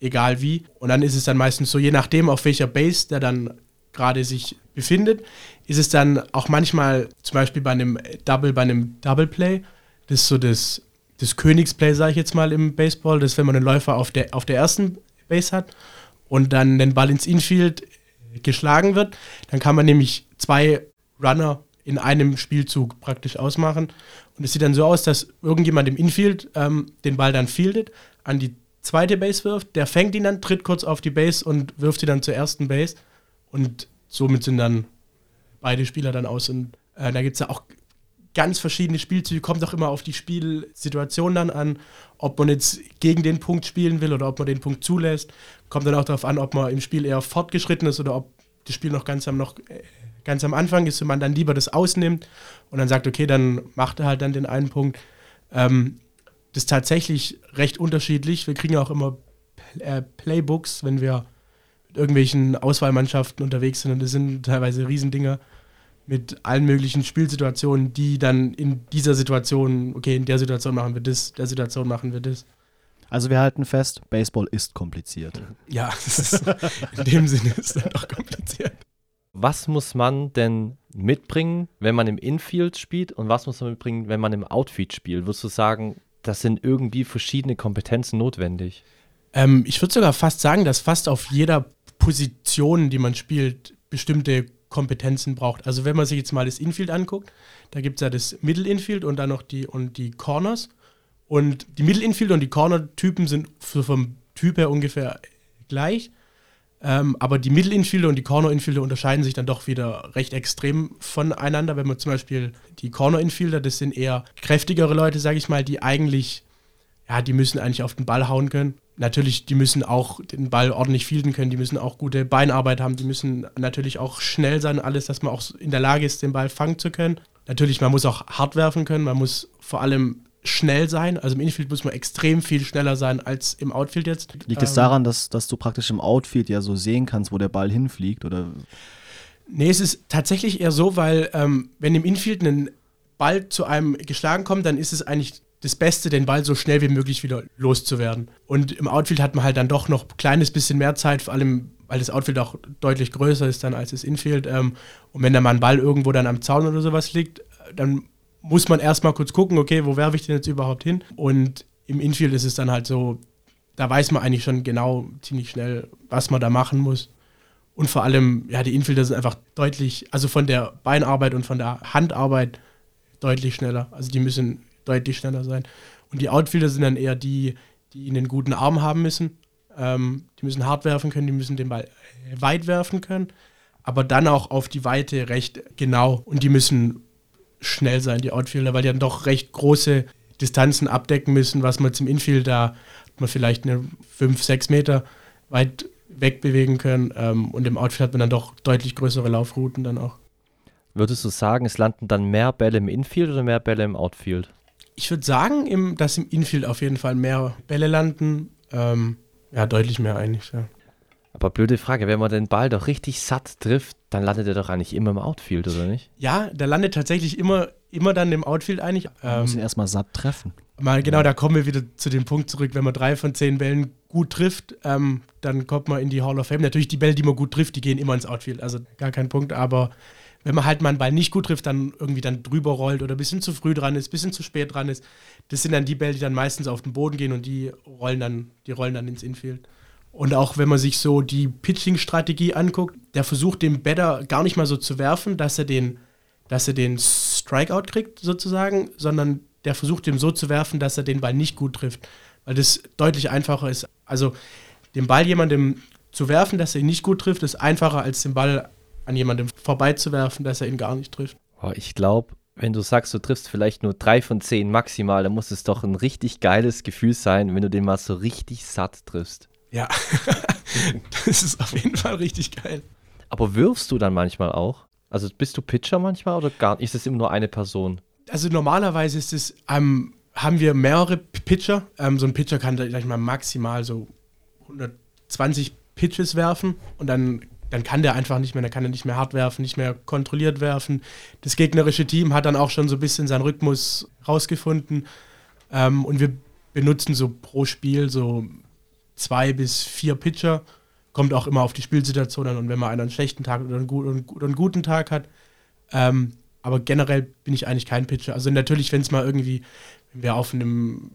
egal wie. Und dann ist es dann meistens so, je nachdem, auf welcher Base der dann gerade sich befindet, ist es dann auch manchmal, zum Beispiel bei einem Double, bei einem Double Play, das ist so das, das Königsplay, sage ich jetzt mal im Baseball, das ist, wenn man einen Läufer auf der, auf der ersten Base hat und dann den Ball ins Infield geschlagen wird, dann kann man nämlich zwei Runner in einem Spielzug praktisch ausmachen. Und es sieht dann so aus, dass irgendjemand im Infield ähm, den Ball dann fieldet, an die zweite Base wirft, der fängt ihn dann, tritt kurz auf die Base und wirft sie dann zur ersten Base. Und somit sind dann beide Spieler dann aus. Und äh, da gibt es ja auch ganz verschiedene Spielzüge, kommt auch immer auf die Spielsituation dann an, ob man jetzt gegen den Punkt spielen will oder ob man den Punkt zulässt. Kommt dann auch darauf an, ob man im Spiel eher fortgeschritten ist oder ob das Spiel noch ganz am, noch, äh, ganz am Anfang ist und man dann lieber das ausnimmt und dann sagt, okay, dann macht er halt dann den einen Punkt. Ähm, das ist tatsächlich recht unterschiedlich. Wir kriegen auch immer äh, Playbooks, wenn wir irgendwelchen Auswahlmannschaften unterwegs sind und das sind teilweise Riesendinger mit allen möglichen Spielsituationen, die dann in dieser Situation, okay, in der Situation machen wir das, der Situation machen wir das. Also wir halten fest, Baseball ist kompliziert. Ja, ist, in dem Sinne ist es doch kompliziert. Was muss man denn mitbringen, wenn man im Infield spielt und was muss man mitbringen, wenn man im Outfield spielt? Würdest du sagen, das sind irgendwie verschiedene Kompetenzen notwendig? Ähm, ich würde sogar fast sagen, dass fast auf jeder Positionen, die man spielt, bestimmte Kompetenzen braucht. Also wenn man sich jetzt mal das Infield anguckt, da gibt es ja das Middle Infield und dann noch die und die Corners. Und die Middle Infield und die Corner-Typen sind vom Typ her ungefähr gleich. Ähm, aber die Middle Infielder und die Corner Infielder unterscheiden sich dann doch wieder recht extrem voneinander. Wenn man zum Beispiel die Corner Infielder, das sind eher kräftigere Leute, sage ich mal, die eigentlich, ja, die müssen eigentlich auf den Ball hauen können natürlich, die müssen auch den Ball ordentlich fielden können, die müssen auch gute Beinarbeit haben, die müssen natürlich auch schnell sein, alles, dass man auch in der Lage ist, den Ball fangen zu können. Natürlich, man muss auch hart werfen können, man muss vor allem schnell sein. Also im Infield muss man extrem viel schneller sein als im Outfield jetzt. Liegt es ähm, daran, dass, dass du praktisch im Outfield ja so sehen kannst, wo der Ball hinfliegt? Oder? Nee, es ist tatsächlich eher so, weil ähm, wenn im Infield ein Ball zu einem geschlagen kommt, dann ist es eigentlich das Beste, den Ball so schnell wie möglich wieder loszuwerden. Und im Outfield hat man halt dann doch noch ein kleines bisschen mehr Zeit, vor allem weil das Outfield auch deutlich größer ist dann als das Infield. Ähm, und wenn da mal ein Ball irgendwo dann am Zaun oder sowas liegt, dann muss man erstmal kurz gucken, okay, wo werfe ich den jetzt überhaupt hin? Und im Infield ist es dann halt so, da weiß man eigentlich schon genau ziemlich schnell, was man da machen muss. Und vor allem, ja, die Infielder sind einfach deutlich, also von der Beinarbeit und von der Handarbeit deutlich schneller. Also die müssen deutlich schneller sein. Und die Outfielder sind dann eher die, die einen guten Arm haben müssen. Ähm, die müssen hart werfen können, die müssen den Ball weit werfen können, aber dann auch auf die Weite recht genau. Und die müssen schnell sein, die Outfielder, weil die dann doch recht große Distanzen abdecken müssen, was man zum Infield da man vielleicht eine 5, 6 Meter weit wegbewegen können. Ähm, und im Outfield hat man dann doch deutlich größere Laufrouten dann auch. Würdest du sagen, es landen dann mehr Bälle im Infield oder mehr Bälle im Outfield? Ich würde sagen, im, dass im Infield auf jeden Fall mehr Bälle landen. Ähm, ja, deutlich mehr eigentlich, ja. Aber blöde Frage, wenn man den Ball doch richtig satt trifft, dann landet er doch eigentlich immer im Outfield, oder nicht? Ja, der landet tatsächlich immer, immer dann im Outfield eigentlich. Man muss ihn erstmal satt treffen. Mal genau, da kommen wir wieder zu dem Punkt zurück, wenn man drei von zehn Bällen gut trifft, ähm, dann kommt man in die Hall of Fame. Natürlich, die Bälle, die man gut trifft, die gehen immer ins Outfield, also gar kein Punkt, aber wenn man halt mal einen Ball nicht gut trifft, dann irgendwie dann drüber rollt oder ein bisschen zu früh dran ist, ein bisschen zu spät dran ist, das sind dann die Bälle, die dann meistens auf den Boden gehen und die rollen dann, die rollen dann ins Infield. Und auch wenn man sich so die Pitching-Strategie anguckt, der versucht den Batter gar nicht mal so zu werfen, dass er den, dass er den Strikeout kriegt, sozusagen, sondern der versucht dem so zu werfen, dass er den Ball nicht gut trifft. Weil das deutlich einfacher ist. Also den Ball jemandem zu werfen, dass er ihn nicht gut trifft, ist einfacher, als den Ball an jemandem vorbeizuwerfen, dass er ihn gar nicht trifft. Boah, ich glaube, wenn du sagst, du triffst vielleicht nur drei von zehn maximal, dann muss es doch ein richtig geiles Gefühl sein, wenn du den mal so richtig satt triffst. Ja, das ist auf jeden Fall richtig geil. Aber wirfst du dann manchmal auch? Also bist du Pitcher manchmal oder gar nicht? Ist es immer nur eine Person? Also normalerweise ist es, ähm, haben wir mehrere Pitcher. Ähm, so ein Pitcher kann, sag ich mal, maximal so 120 Pitches werfen und dann, dann kann der einfach nicht mehr, dann kann er nicht mehr hart werfen, nicht mehr kontrolliert werfen. Das gegnerische Team hat dann auch schon so ein bisschen seinen Rhythmus rausgefunden ähm, und wir benutzen so pro Spiel so zwei bis vier Pitcher. Kommt auch immer auf die Spielsituation an und wenn man einen schlechten Tag oder einen, guten, oder einen guten Tag hat. Ähm, aber generell bin ich eigentlich kein Pitcher. Also natürlich, wenn es mal irgendwie, wenn wir auf einem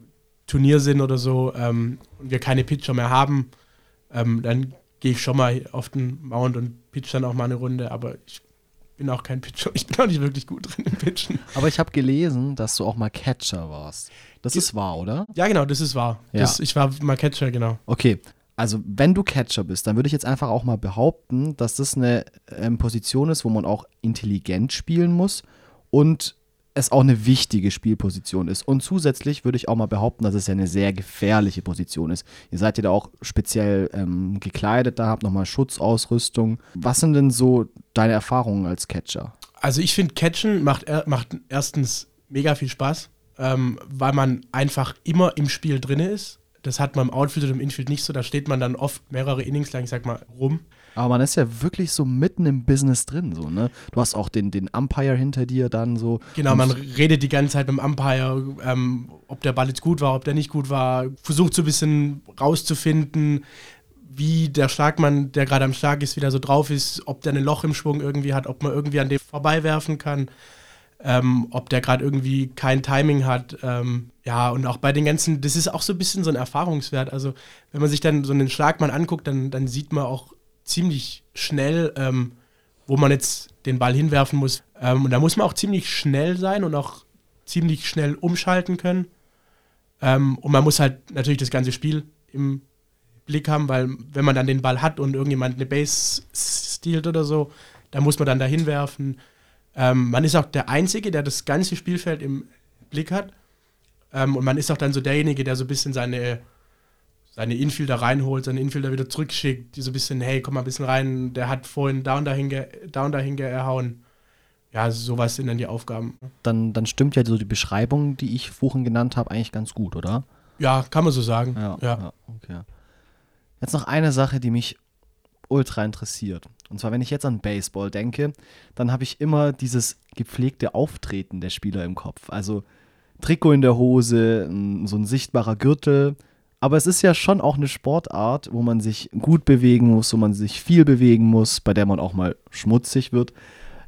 Turnier sind oder so ähm, und wir keine Pitcher mehr haben, ähm, dann gehe ich schon mal auf den Mount und pitch dann auch mal eine Runde. Aber ich bin auch kein Pitcher. Ich bin auch nicht wirklich gut drin im Pitchen. Aber ich habe gelesen, dass du auch mal Catcher warst. Das ist wahr, oder? Ja, genau, das ist wahr. Ja. Das, ich war mal Catcher, genau. Okay, also wenn du Catcher bist, dann würde ich jetzt einfach auch mal behaupten, dass das eine ähm, Position ist, wo man auch intelligent spielen muss und es auch eine wichtige Spielposition ist. Und zusätzlich würde ich auch mal behaupten, dass es ja eine sehr gefährliche Position ist. Ihr seid ja da auch speziell ähm, gekleidet, da habt nochmal Schutzausrüstung. Was sind denn so deine Erfahrungen als Catcher? Also ich finde, Catchen macht, macht erstens mega viel Spaß, ähm, weil man einfach immer im Spiel drin ist. Das hat man im Outfield und im Infield nicht so. Da steht man dann oft mehrere Innings lang, ich sag mal, rum. Aber man ist ja wirklich so mitten im Business drin, so, ne? Du hast auch den, den Umpire hinter dir dann so. Genau, man redet die ganze Zeit mit dem Umpire, ähm, ob der Ball jetzt gut war, ob der nicht gut war. Versucht so ein bisschen rauszufinden, wie der Schlagmann, der gerade am Schlag ist, wieder so drauf ist, ob der ein Loch im Schwung irgendwie hat, ob man irgendwie an dem vorbeiwerfen kann, ähm, ob der gerade irgendwie kein Timing hat. Ähm, ja, und auch bei den ganzen, das ist auch so ein bisschen so ein Erfahrungswert. Also, wenn man sich dann so einen Schlagmann anguckt, dann, dann sieht man auch ziemlich schnell, ähm, wo man jetzt den Ball hinwerfen muss. Ähm, und da muss man auch ziemlich schnell sein und auch ziemlich schnell umschalten können. Ähm, und man muss halt natürlich das ganze Spiel im Blick haben, weil wenn man dann den Ball hat und irgendjemand eine Base stiehlt oder so, dann muss man dann da hinwerfen. Ähm, man ist auch der Einzige, der das ganze Spielfeld im Blick hat. Ähm, und man ist auch dann so derjenige, der so ein bisschen seine, seine Infielder reinholt, seine Infielder wieder zurückschickt, die so ein bisschen, hey, komm mal ein bisschen rein, der hat vorhin da und dahin, ge da und dahin gehauen. Ja, sowas sind dann die Aufgaben. dann, dann stimmt ja so die Beschreibung, die ich vorhin genannt habe, eigentlich ganz gut, oder? Ja, kann man so sagen. Ja, ja. okay. Jetzt noch eine Sache, die mich ultra interessiert. Und zwar, wenn ich jetzt an Baseball denke, dann habe ich immer dieses gepflegte Auftreten der Spieler im Kopf. Also Trikot in der Hose, so ein sichtbarer Gürtel. Aber es ist ja schon auch eine Sportart, wo man sich gut bewegen muss, wo man sich viel bewegen muss, bei der man auch mal schmutzig wird.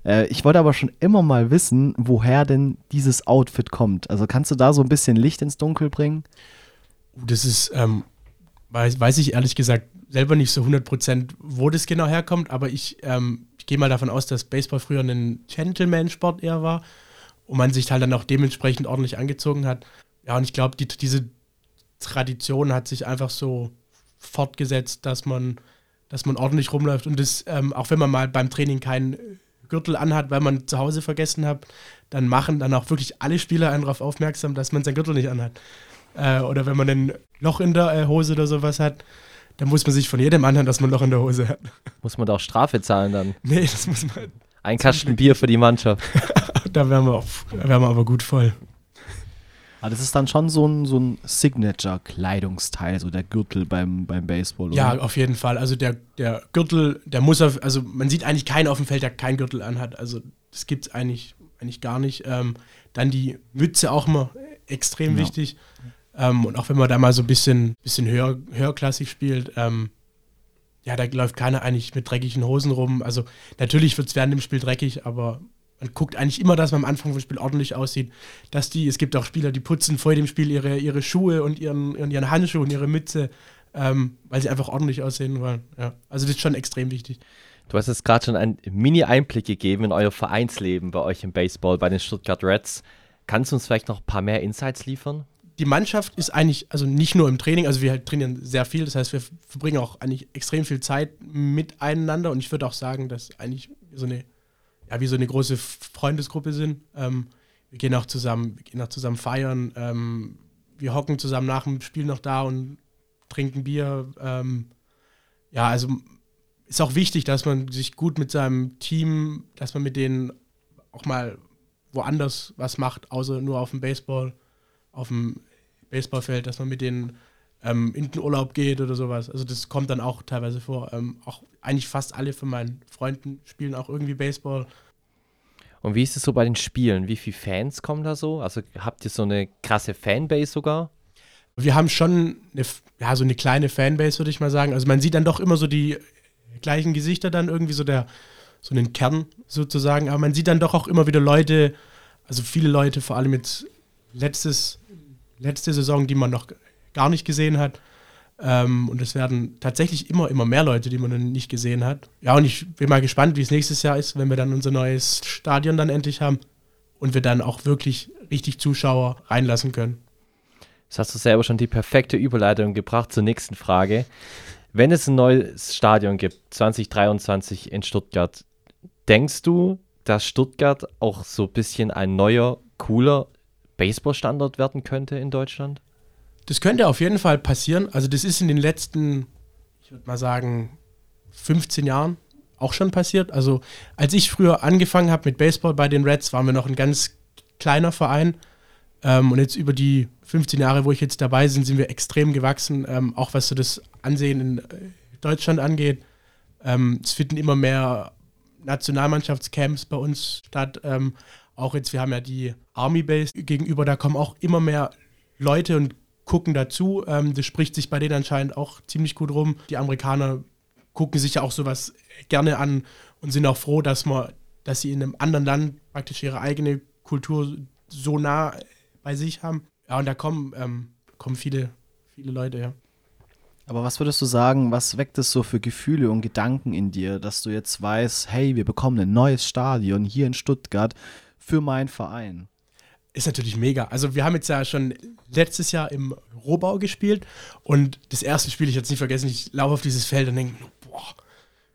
Äh, ich wollte aber schon immer mal wissen, woher denn dieses Outfit kommt. Also kannst du da so ein bisschen Licht ins Dunkel bringen? Das ist, ähm, weiß, weiß ich ehrlich gesagt selber nicht so 100%, wo das genau herkommt, aber ich, ähm, ich gehe mal davon aus, dass Baseball früher ein Gentleman-Sport eher war und man sich halt dann auch dementsprechend ordentlich angezogen hat. Ja, und ich glaube, die, diese Tradition hat sich einfach so fortgesetzt, dass man, dass man ordentlich rumläuft und das, ähm, auch wenn man mal beim Training keinen Gürtel anhat, weil man zu Hause vergessen hat, dann machen dann auch wirklich alle Spieler einen darauf aufmerksam, dass man seinen Gürtel nicht anhat. Äh, oder wenn man ein Loch in der äh, Hose oder sowas hat, dann muss man sich von jedem anhören, dass man ein Loch in der Hose hat. Muss man da auch Strafe zahlen dann? Nee, das muss man. Ein Kasten Bier für die Mannschaft. da wären wir, wär wir aber gut voll. Aber das ist dann schon so ein, so ein Signature-Kleidungsteil, so der Gürtel beim, beim Baseball. Oder? Ja, auf jeden Fall. Also der, der Gürtel, der muss auf, also man sieht eigentlich keinen auf dem Feld, der keinen Gürtel anhat. Also das gibt es eigentlich, eigentlich gar nicht. Ähm, dann die Mütze auch immer extrem ja. wichtig. Ähm, und auch wenn man da mal so ein bisschen, bisschen höher, höherklassig spielt, ähm, ja, da läuft keiner eigentlich mit dreckigen Hosen rum. Also natürlich wird es während dem Spiel dreckig, aber man guckt eigentlich immer, dass man am Anfang vom Spiel ordentlich aussieht. Dass die, es gibt auch Spieler, die putzen vor dem Spiel ihre, ihre Schuhe und ihren, und ihren Handschuh und ihre Mütze, ähm, weil sie einfach ordentlich aussehen wollen. Ja. Also das ist schon extrem wichtig. Du hast jetzt gerade schon einen Mini-Einblick gegeben in euer Vereinsleben bei euch im Baseball, bei den Stuttgart Reds. Kannst du uns vielleicht noch ein paar mehr Insights liefern? Die Mannschaft ist eigentlich, also nicht nur im Training, also wir trainieren sehr viel, das heißt, wir verbringen auch eigentlich extrem viel Zeit miteinander und ich würde auch sagen, dass eigentlich so eine ja, wie so eine große Freundesgruppe sind. Ähm, wir gehen auch zusammen, wir gehen auch zusammen feiern. Ähm, wir hocken zusammen nach dem Spiel noch da und trinken Bier. Ähm, ja, also ist auch wichtig, dass man sich gut mit seinem Team, dass man mit denen auch mal woanders was macht, außer nur auf dem Baseball, auf dem Baseballfeld, dass man mit denen ähm, in den Urlaub geht oder sowas. Also das kommt dann auch teilweise vor. Ähm, auch eigentlich fast alle von meinen Freunden spielen auch irgendwie Baseball. Und wie ist es so bei den Spielen? Wie viele Fans kommen da so? Also habt ihr so eine krasse Fanbase sogar? Wir haben schon eine, ja, so eine kleine Fanbase, würde ich mal sagen. Also man sieht dann doch immer so die gleichen Gesichter dann irgendwie so der so einen Kern sozusagen, aber man sieht dann doch auch immer wieder Leute, also viele Leute, vor allem jetzt letztes, letzte Saison, die man noch gar nicht gesehen hat. Ähm, und es werden tatsächlich immer, immer mehr Leute, die man dann nicht gesehen hat. Ja, und ich bin mal gespannt, wie es nächstes Jahr ist, wenn wir dann unser neues Stadion dann endlich haben und wir dann auch wirklich richtig Zuschauer reinlassen können. Jetzt hast du selber schon die perfekte Überleitung gebracht zur nächsten Frage. Wenn es ein neues Stadion gibt, 2023 in Stuttgart, denkst du, dass Stuttgart auch so ein bisschen ein neuer, cooler Baseballstandort werden könnte in Deutschland? Das könnte auf jeden Fall passieren. Also das ist in den letzten, ich würde mal sagen, 15 Jahren auch schon passiert. Also als ich früher angefangen habe mit Baseball bei den Reds, waren wir noch ein ganz kleiner Verein. Ähm, und jetzt über die 15 Jahre, wo ich jetzt dabei bin, sind wir extrem gewachsen, ähm, auch was so das Ansehen in äh, Deutschland angeht. Ähm, es finden immer mehr Nationalmannschaftscamps bei uns statt. Ähm, auch jetzt, wir haben ja die Army Base gegenüber, da kommen auch immer mehr Leute und gucken dazu. Ähm, das spricht sich bei denen anscheinend auch ziemlich gut rum. Die Amerikaner gucken sich ja auch sowas gerne an und sind auch froh, dass man, dass sie in einem anderen Land praktisch ihre eigene Kultur so nah bei sich haben. Ja, und da kommen, ähm, kommen viele, viele Leute, ja. Aber was würdest du sagen, was weckt es so für Gefühle und Gedanken in dir, dass du jetzt weißt, hey, wir bekommen ein neues Stadion hier in Stuttgart für meinen Verein? Ist natürlich mega. Also wir haben jetzt ja schon letztes Jahr im Rohbau gespielt und das erste Spiel, ich jetzt nicht vergessen, ich laufe auf dieses Feld und denke, boah,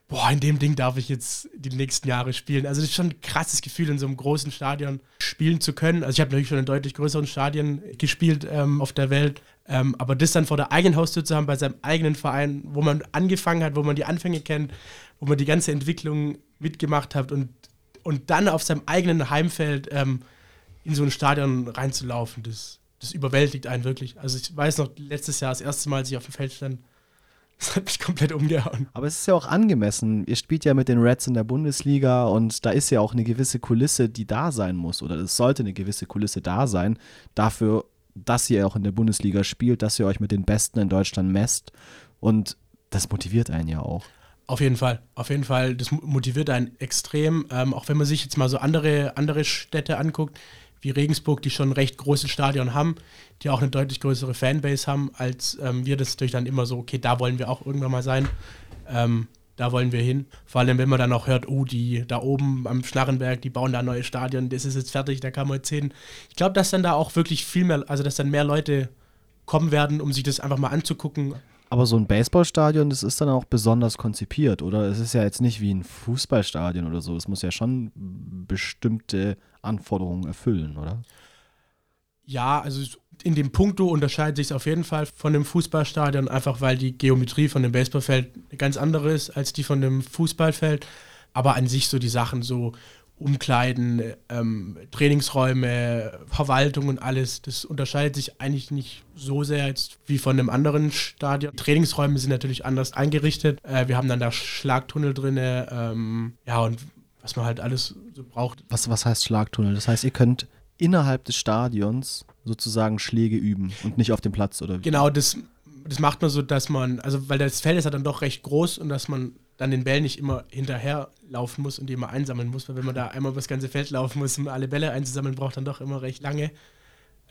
boah, in dem Ding darf ich jetzt die nächsten Jahre spielen. Also das ist schon ein krasses Gefühl, in so einem großen Stadion spielen zu können. Also ich habe natürlich schon in deutlich größeren Stadien gespielt ähm, auf der Welt, ähm, aber das dann vor der eigenen Haustür zu haben, bei seinem eigenen Verein, wo man angefangen hat, wo man die Anfänge kennt, wo man die ganze Entwicklung mitgemacht hat und, und dann auf seinem eigenen Heimfeld ähm, in so ein Stadion reinzulaufen, das, das überwältigt einen wirklich. Also ich weiß noch, letztes Jahr das erste Mal, als ich auf dem Feld stand, das hat mich komplett umgehauen. Aber es ist ja auch angemessen. Ihr spielt ja mit den Reds in der Bundesliga und da ist ja auch eine gewisse Kulisse, die da sein muss. Oder es sollte eine gewisse Kulisse da sein, dafür, dass ihr auch in der Bundesliga spielt, dass ihr euch mit den Besten in Deutschland messt. Und das motiviert einen ja auch. Auf jeden Fall, auf jeden Fall. Das motiviert einen extrem. Ähm, auch wenn man sich jetzt mal so andere, andere Städte anguckt, wie Regensburg, die schon ein recht großes Stadion haben, die auch eine deutlich größere Fanbase haben, als ähm, wir das durch dann immer so, okay, da wollen wir auch irgendwann mal sein. Ähm, da wollen wir hin. Vor allem, wenn man dann auch hört, oh, die da oben am Schnarrenberg, die bauen da ein neues Stadion, das ist jetzt fertig, da kann man jetzt hin. Ich glaube, dass dann da auch wirklich viel mehr, also dass dann mehr Leute kommen werden, um sich das einfach mal anzugucken. Aber so ein Baseballstadion, das ist dann auch besonders konzipiert, oder? Es ist ja jetzt nicht wie ein Fußballstadion oder so. Es muss ja schon bestimmte Anforderungen erfüllen, oder? Ja, also in dem Punkto unterscheidet sich es auf jeden Fall von dem Fußballstadion, einfach weil die Geometrie von dem Baseballfeld ganz andere ist als die von dem Fußballfeld. Aber an sich so die Sachen, so Umkleiden, ähm, Trainingsräume, Verwaltung und alles, das unterscheidet sich eigentlich nicht so sehr jetzt wie von einem anderen Stadion. Trainingsräume sind natürlich anders eingerichtet. Äh, wir haben dann da Schlagtunnel drin, ähm, ja, und was man halt alles so braucht. Was, was heißt Schlagtunnel? Das heißt, ihr könnt innerhalb des Stadions sozusagen Schläge üben und nicht auf dem Platz, oder? Genau, das, das macht man so, dass man, also weil das Feld ist ja dann doch recht groß und dass man dann den Bällen nicht immer hinterher laufen muss und die immer einsammeln muss, weil wenn man da einmal über das ganze Feld laufen muss, um alle Bälle einzusammeln, braucht dann doch immer recht lange.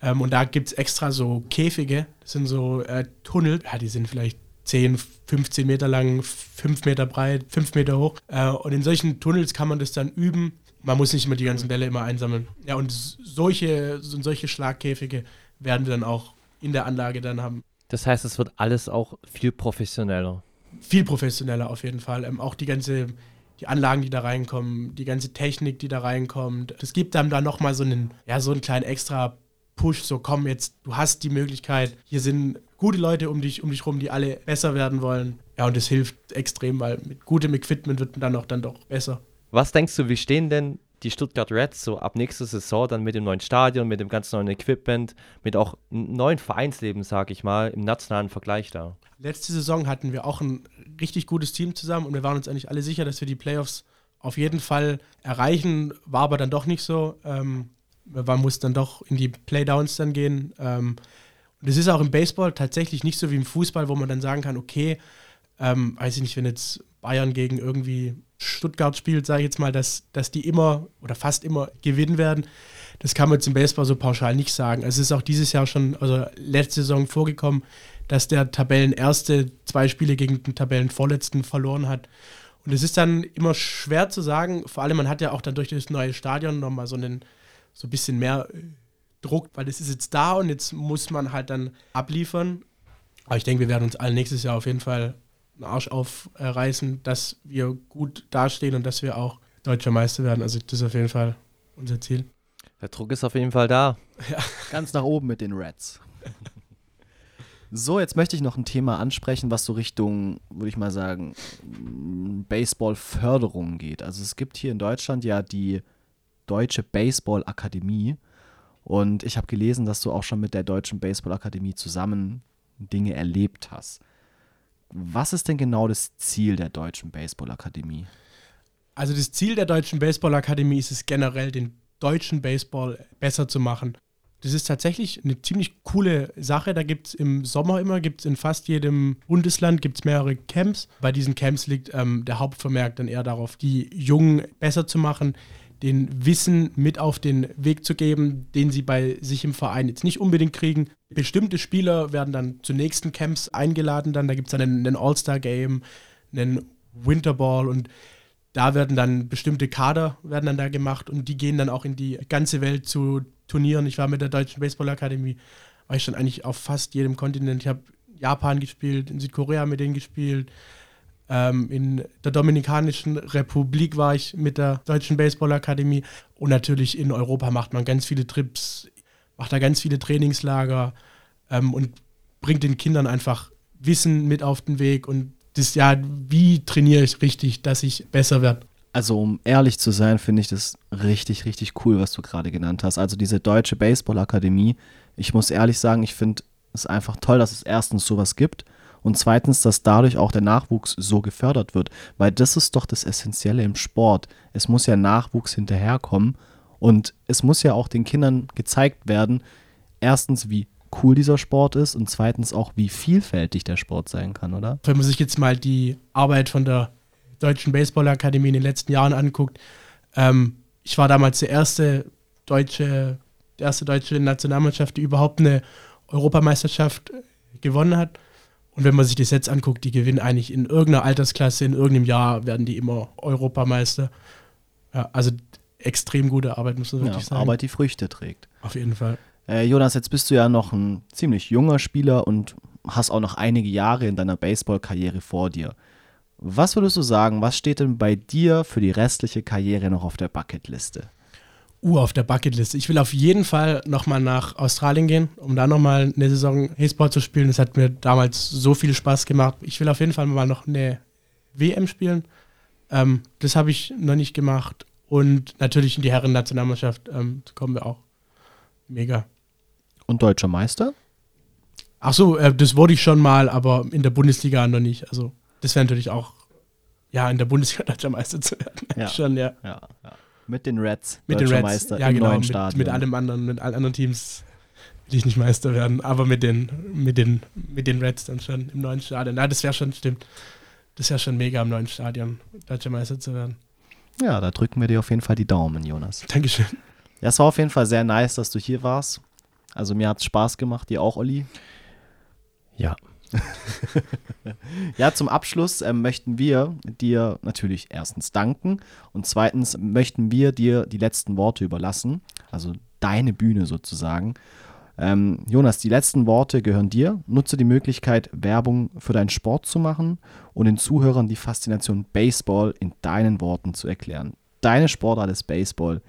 Ähm, und da gibt es extra so Käfige, das sind so äh, Tunnel, ja, die sind vielleicht 10, 15 Meter lang, 5 Meter breit, 5 Meter hoch. Äh, und in solchen Tunnels kann man das dann üben man muss nicht immer die ganzen Bälle immer einsammeln. Ja, und solche, solche Schlagkäfige werden wir dann auch in der Anlage dann haben. Das heißt, es wird alles auch viel professioneller. Viel professioneller auf jeden Fall. Ähm, auch die ganze, die Anlagen, die da reinkommen, die ganze Technik, die da reinkommt. Das gibt dann da nochmal so einen, ja, so einen kleinen extra Push, so komm jetzt, du hast die Möglichkeit, hier sind gute Leute um dich, um dich rum, die alle besser werden wollen. Ja, und das hilft extrem, weil mit gutem Equipment wird man dann auch dann doch besser. Was denkst du, wie stehen denn die Stuttgart Reds so ab nächster Saison dann mit dem neuen Stadion, mit dem ganz neuen Equipment, mit auch neuen Vereinsleben, sag ich mal, im nationalen Vergleich da? Letzte Saison hatten wir auch ein richtig gutes Team zusammen und wir waren uns eigentlich alle sicher, dass wir die Playoffs auf jeden Fall erreichen. War aber dann doch nicht so. Ähm, man muss dann doch in die Playdowns dann gehen. Ähm, und es ist auch im Baseball tatsächlich nicht so wie im Fußball, wo man dann sagen kann, okay, ähm, weiß ich nicht, wenn jetzt Bayern gegen irgendwie Stuttgart spielt, sage ich jetzt mal, dass, dass die immer oder fast immer gewinnen werden. Das kann man jetzt im Baseball so pauschal nicht sagen. Es ist auch dieses Jahr schon, also letzte Saison vorgekommen, dass der Tabellenerste zwei Spiele gegen den Tabellenvorletzten verloren hat. Und es ist dann immer schwer zu sagen, vor allem man hat ja auch dann durch das neue Stadion nochmal so einen, so ein bisschen mehr Druck, weil es ist jetzt da und jetzt muss man halt dann abliefern. Aber ich denke, wir werden uns alle nächstes Jahr auf jeden Fall einen Arsch aufreißen, dass wir gut dastehen und dass wir auch deutscher Meister werden. Also das ist auf jeden Fall unser Ziel. Der Druck ist auf jeden Fall da. Ja. Ganz nach oben mit den Reds. So, jetzt möchte ich noch ein Thema ansprechen, was so Richtung, würde ich mal sagen, Baseball-Förderung geht. Also es gibt hier in Deutschland ja die Deutsche Baseball-Akademie. Und ich habe gelesen, dass du auch schon mit der Deutschen Baseball-Akademie zusammen Dinge erlebt hast. Was ist denn genau das Ziel der Deutschen Baseballakademie? Also das Ziel der Deutschen Baseballakademie ist es generell, den deutschen Baseball besser zu machen. Das ist tatsächlich eine ziemlich coole Sache. Da gibt es im Sommer immer, gibt es in fast jedem Bundesland gibt's mehrere Camps. Bei diesen Camps liegt ähm, der Hauptvermerk dann eher darauf, die Jungen besser zu machen, den Wissen mit auf den Weg zu geben, den sie bei sich im Verein jetzt nicht unbedingt kriegen. Bestimmte Spieler werden dann zu nächsten Camps eingeladen, dann da gibt es dann einen, einen All-Star-Game, einen Winterball und da werden dann bestimmte Kader werden dann da gemacht und die gehen dann auch in die ganze Welt zu Turnieren. Ich war mit der Deutschen Baseball-Akademie, war ich schon eigentlich auf fast jedem Kontinent. Ich habe Japan gespielt, in Südkorea mit denen gespielt, ähm, in der Dominikanischen Republik war ich mit der Deutschen Baseballakademie. Und natürlich in Europa macht man ganz viele Trips, macht da ganz viele Trainingslager ähm, und bringt den Kindern einfach Wissen mit auf den Weg. Und das ja, wie trainiere ich richtig, dass ich besser werde. Also um ehrlich zu sein, finde ich das richtig, richtig cool, was du gerade genannt hast. Also diese Deutsche Baseballakademie, ich muss ehrlich sagen, ich finde es einfach toll, dass es erstens sowas gibt und zweitens, dass dadurch auch der Nachwuchs so gefördert wird, weil das ist doch das Essentielle im Sport. Es muss ja Nachwuchs hinterherkommen und es muss ja auch den Kindern gezeigt werden, erstens, wie cool dieser Sport ist und zweitens auch, wie vielfältig der Sport sein kann, oder? Wenn man sich jetzt mal die Arbeit von der Deutschen Baseballakademie in den letzten Jahren anguckt, ähm, ich war damals der erste deutsche, die erste deutsche Nationalmannschaft, die überhaupt eine Europameisterschaft gewonnen hat. Und wenn man sich die Sets anguckt, die gewinnen eigentlich in irgendeiner Altersklasse, in irgendeinem Jahr werden die immer Europameister. Ja, also extrem gute Arbeit, muss man wirklich ja, sagen. Arbeit, die Früchte trägt. Auf jeden Fall. Äh, Jonas, jetzt bist du ja noch ein ziemlich junger Spieler und hast auch noch einige Jahre in deiner Baseball-Karriere vor dir. Was würdest du sagen, was steht denn bei dir für die restliche Karriere noch auf der Bucketliste? Uh, auf der Bucketliste. Ich will auf jeden Fall nochmal nach Australien gehen, um da nochmal eine Saison Baseball zu spielen. Das hat mir damals so viel Spaß gemacht. Ich will auf jeden Fall mal noch eine WM spielen. Ähm, das habe ich noch nicht gemacht. Und natürlich in die Herren-Nationalmannschaft ähm, kommen wir auch. Mega. Und deutscher Meister? Ach so, äh, das wurde ich schon mal, aber in der Bundesliga noch nicht. Also das wäre natürlich auch, ja, in der Bundesliga deutscher Meister zu werden. Ja. schon, ja. Ja, ja. Mit den Reds. Mit den deutscher Reds. Meister ja, im genau. neuen Mit, Stadion. mit allem anderen, mit allen anderen Teams will ich nicht Meister werden, aber mit den, mit den, mit den Reds dann schon im neuen Stadion. Ja, das wäre schon, stimmt. Das wäre schon mega im neuen Stadion, deutscher Meister zu werden. Ja, da drücken wir dir auf jeden Fall die Daumen, Jonas. Dankeschön. Ja, es war auf jeden Fall sehr nice, dass du hier warst. Also mir hat es Spaß gemacht, dir auch, Olli. Ja. Ja, zum Abschluss ähm, möchten wir dir natürlich erstens danken und zweitens möchten wir dir die letzten Worte überlassen, also deine Bühne sozusagen. Ähm, Jonas, die letzten Worte gehören dir. Nutze die Möglichkeit, Werbung für deinen Sport zu machen und den Zuhörern die Faszination Baseball in deinen Worten zu erklären. Deine Sportart ist Baseball,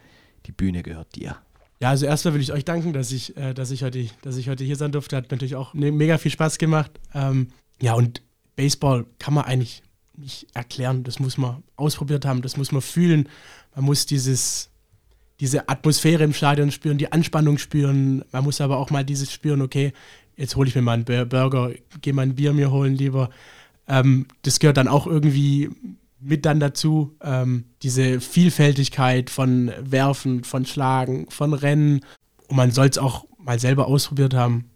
die Bühne gehört dir. Ja, also erstmal will ich euch danken, dass ich, äh, dass ich, heute, dass ich heute hier sein durfte. Hat natürlich auch ne, mega viel Spaß gemacht. Ähm, ja, und Baseball kann man eigentlich nicht erklären. Das muss man ausprobiert haben, das muss man fühlen. Man muss dieses, diese Atmosphäre im Stadion spüren, die Anspannung spüren. Man muss aber auch mal dieses spüren, okay, jetzt hole ich mir mal einen Bur- Burger, gehe mal ein Bier mir holen lieber. Ähm, das gehört dann auch irgendwie mit dann dazu. Ähm, diese Vielfältigkeit von Werfen, von Schlagen, von Rennen. Und man soll es auch mal selber ausprobiert haben.